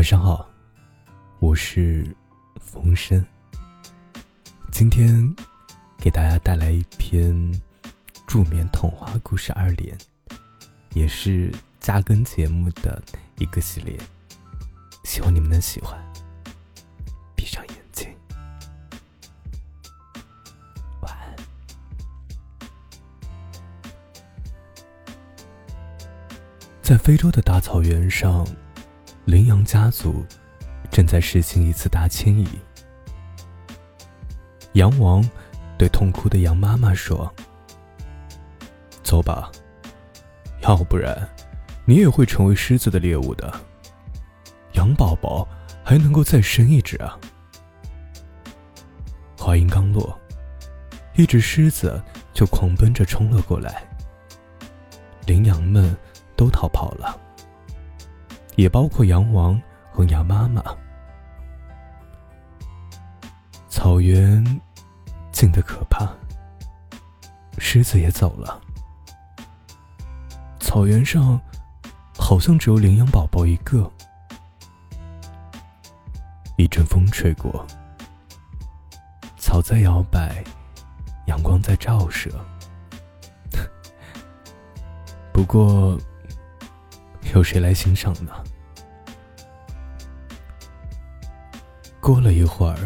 晚上好，我是冯生。今天给大家带来一篇助眠童话故事二连，也是加更节目的一个系列，希望你们能喜欢。闭上眼睛，晚安。在非洲的大草原上。羚羊家族正在实行一次大迁移。羊王对痛哭的羊妈妈说：“走吧，要不然你也会成为狮子的猎物的。羊宝宝还能够再生一只啊！”话音刚落，一只狮子就狂奔着冲了过来，羚羊们都逃跑了。也包括羊王和羊妈妈。草原静得可怕，狮子也走了。草原上好像只有羚羊宝宝一个。一阵风吹过，草在摇摆，阳光在照射。不过。有谁来欣赏呢？过了一会儿，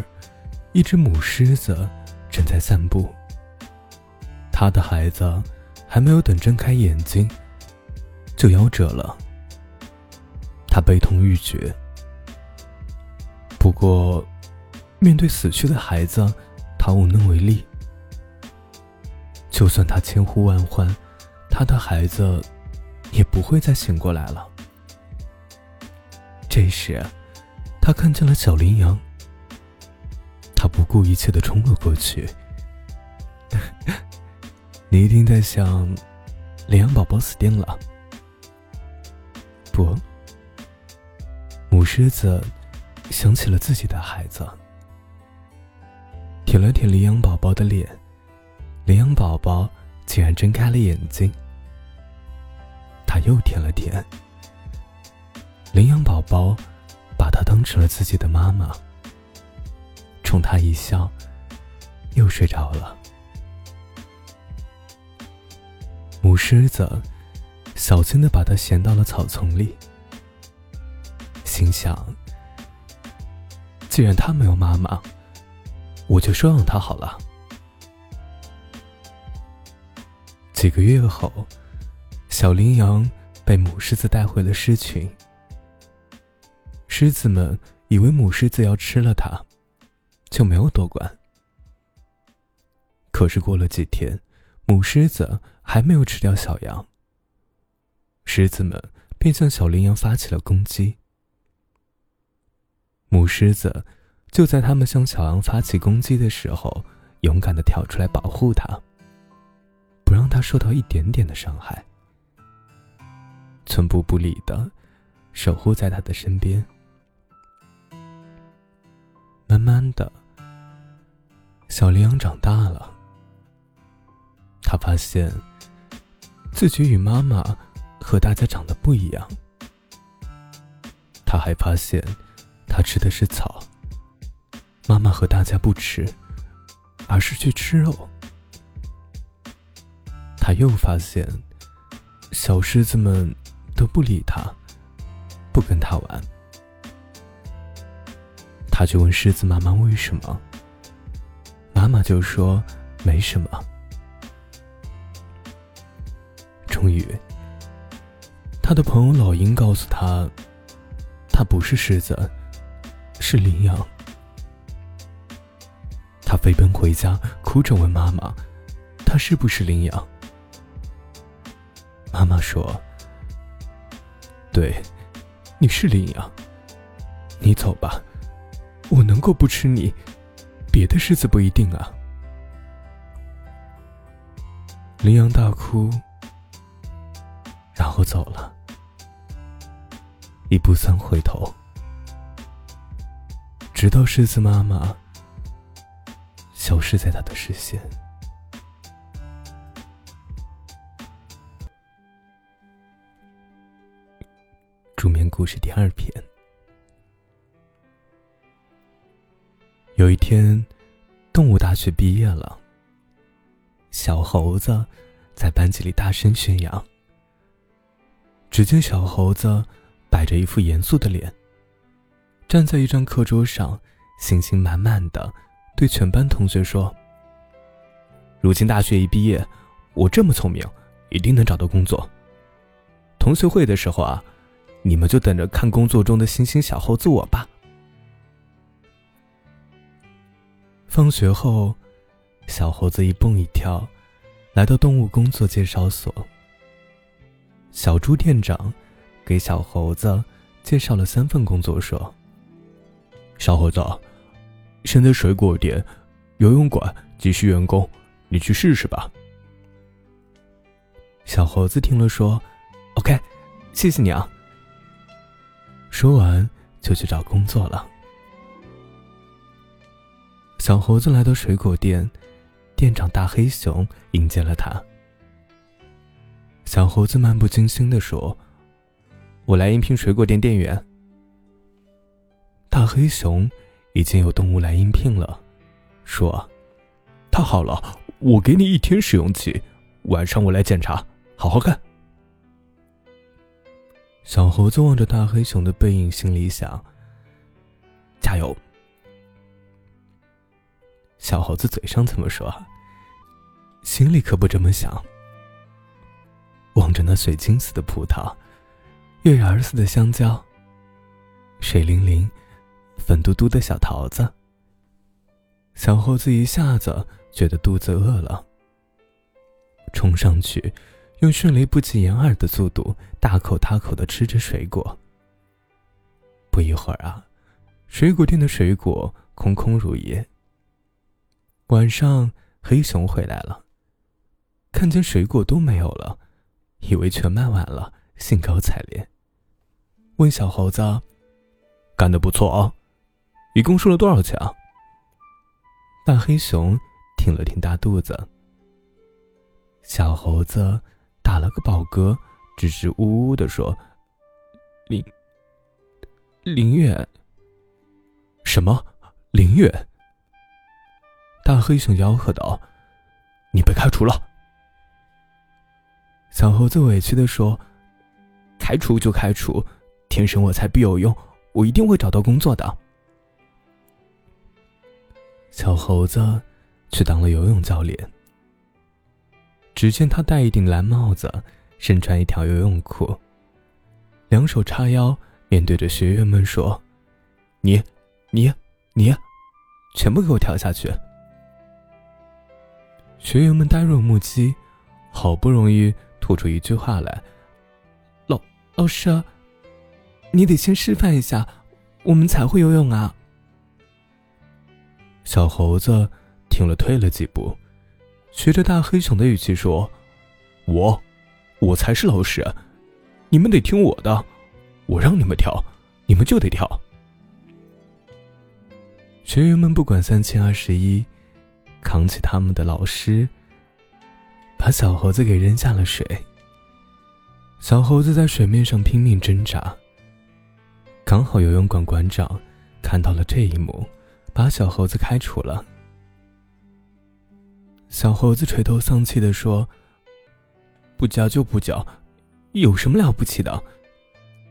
一只母狮子正在散步。它的孩子还没有等睁开眼睛，就夭折了。它悲痛欲绝。不过，面对死去的孩子，它无能为力。就算它千呼万唤，它的孩子。也不会再醒过来了。这时，他看见了小羚羊。他不顾一切的冲了过去。你一定在想，羚羊宝宝死定了。不，母狮子想起了自己的孩子，舔了舔羚羊宝宝的脸，羚羊宝宝竟然睁开了眼睛。他又舔了舔，羚羊宝宝把它当成了自己的妈妈，冲他一笑，又睡着了。母狮子小心的把它衔到了草丛里，心想：既然它没有妈妈，我就收养它好了。几个月后。小羚羊被母狮子带回了狮群。狮子们以为母狮子要吃了它，就没有多管。可是过了几天，母狮子还没有吃掉小羊，狮子们便向小羚羊发起了攻击。母狮子就在他们向小羊发起攻击的时候，勇敢的跳出来保护它，不让它受到一点点的伤害。寸步不离的守护在他的身边。慢慢的，小羚羊长大了。他发现自己与妈妈和大家长得不一样。他还发现，他吃的是草。妈妈和大家不吃，而是去吃肉。他又发现，小狮子们。不理他，不跟他玩。他就问狮子妈妈为什么，妈妈就说没什么。终于，他的朋友老鹰告诉他，他不是狮子，是羚羊。他飞奔回家，哭着问妈妈，他是不是羚羊？妈妈说。对，你是羚羊。你走吧，我能够不吃你，别的狮子不一定啊。羚羊大哭，然后走了，一步三回头，直到狮子妈妈消失在他的视线。助眠故事第二篇，有一天，动物大学毕业了。小猴子在班级里大声宣扬。只见小猴子摆着一副严肃的脸，站在一张课桌上，信心满满的对全班同学说：“如今大学一毕业，我这么聪明，一定能找到工作。同学会的时候啊，你们就等着看工作中的星星小猴子我吧。”放学后，小猴子一蹦一跳，来到动物工作介绍所。小猪店长给小猴子介绍了三份工作，说：“小猴子，现在水果店、游泳馆急需员工，你去试试吧。”小猴子听了说：“OK，谢谢你啊。”说完就去找工作了。小猴子来到水果店，店长大黑熊迎接了他。小猴子漫不经心地说：“我来应聘水果店店员。”大黑熊已经有动物来应聘了，说：“太好了，我给你一天试用期，晚上我来检查，好好干。”小猴子望着大黑熊的背影，心里想：“加油。”小猴子嘴上这么说，心里可不这么想。望着那水晶似的葡萄，月牙似的香蕉，水灵灵、粉嘟嘟的小桃子，小猴子一下子觉得肚子饿了，冲上去，用迅雷不及掩耳的速度大口大口的吃着水果。不一会儿啊，水果店的水果空空如也。晚上，黑熊回来了，看见水果都没有了，以为全卖完了，兴高采烈，问小猴子：“干得不错啊，一共收了多少钱？”大黑熊挺了挺大肚子，小猴子打了个饱嗝，支支吾吾的说：“林林月。”什么？林月？大黑熊吆喝道：“你被开除了。”小猴子委屈的说：“开除就开除，天生我材必有用，我一定会找到工作的。”小猴子去当了游泳教练。只见他戴一顶蓝帽子，身穿一条游泳裤，两手叉腰，面对着学员们说：“你、你、你，全部给我跳下去！”学员们呆若木鸡，好不容易吐出一句话来：“老老师，你得先示范一下，我们才会游泳啊。”小猴子听了，退了几步，学着大黑熊的语气说：“我，我才是老师，你们得听我的，我让你们跳，你们就得跳。”学员们不管三七二十一。扛起他们的老师，把小猴子给扔下了水。小猴子在水面上拼命挣扎。刚好游泳馆馆长看到了这一幕，把小猴子开除了。小猴子垂头丧气的说：“不教就不教，有什么了不起的？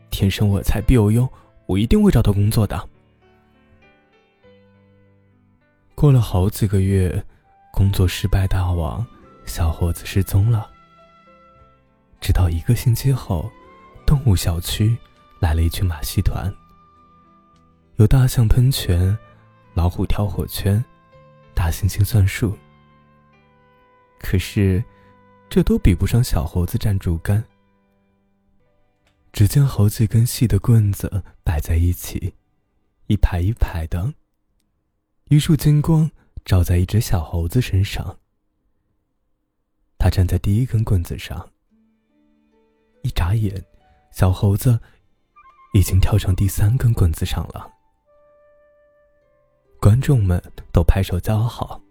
天生我材必有用，我一定会找到工作的。”过了好几个月，工作失败大王，小伙子失踪了。直到一个星期后，动物小区来了一群马戏团，有大象喷泉，老虎跳火圈，大猩猩算数。可是，这都比不上小猴子站竹竿。只见好几根细的棍子摆在一起，一排一排的。一束金光照在一只小猴子身上，他站在第一根棍子上。一眨眼，小猴子已经跳上第三根棍子上了。观众们都拍手叫好。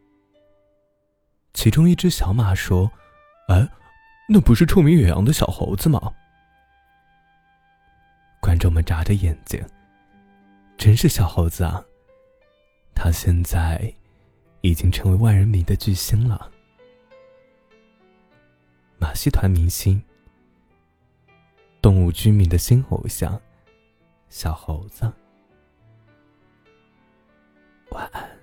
其中一只小马说：“哎，那不是臭名远扬的小猴子吗？”观众们眨着眼睛：“真是小猴子啊！”他现在已经成为万人迷的巨星了。马戏团明星，动物居民的新偶像，小猴子。晚安，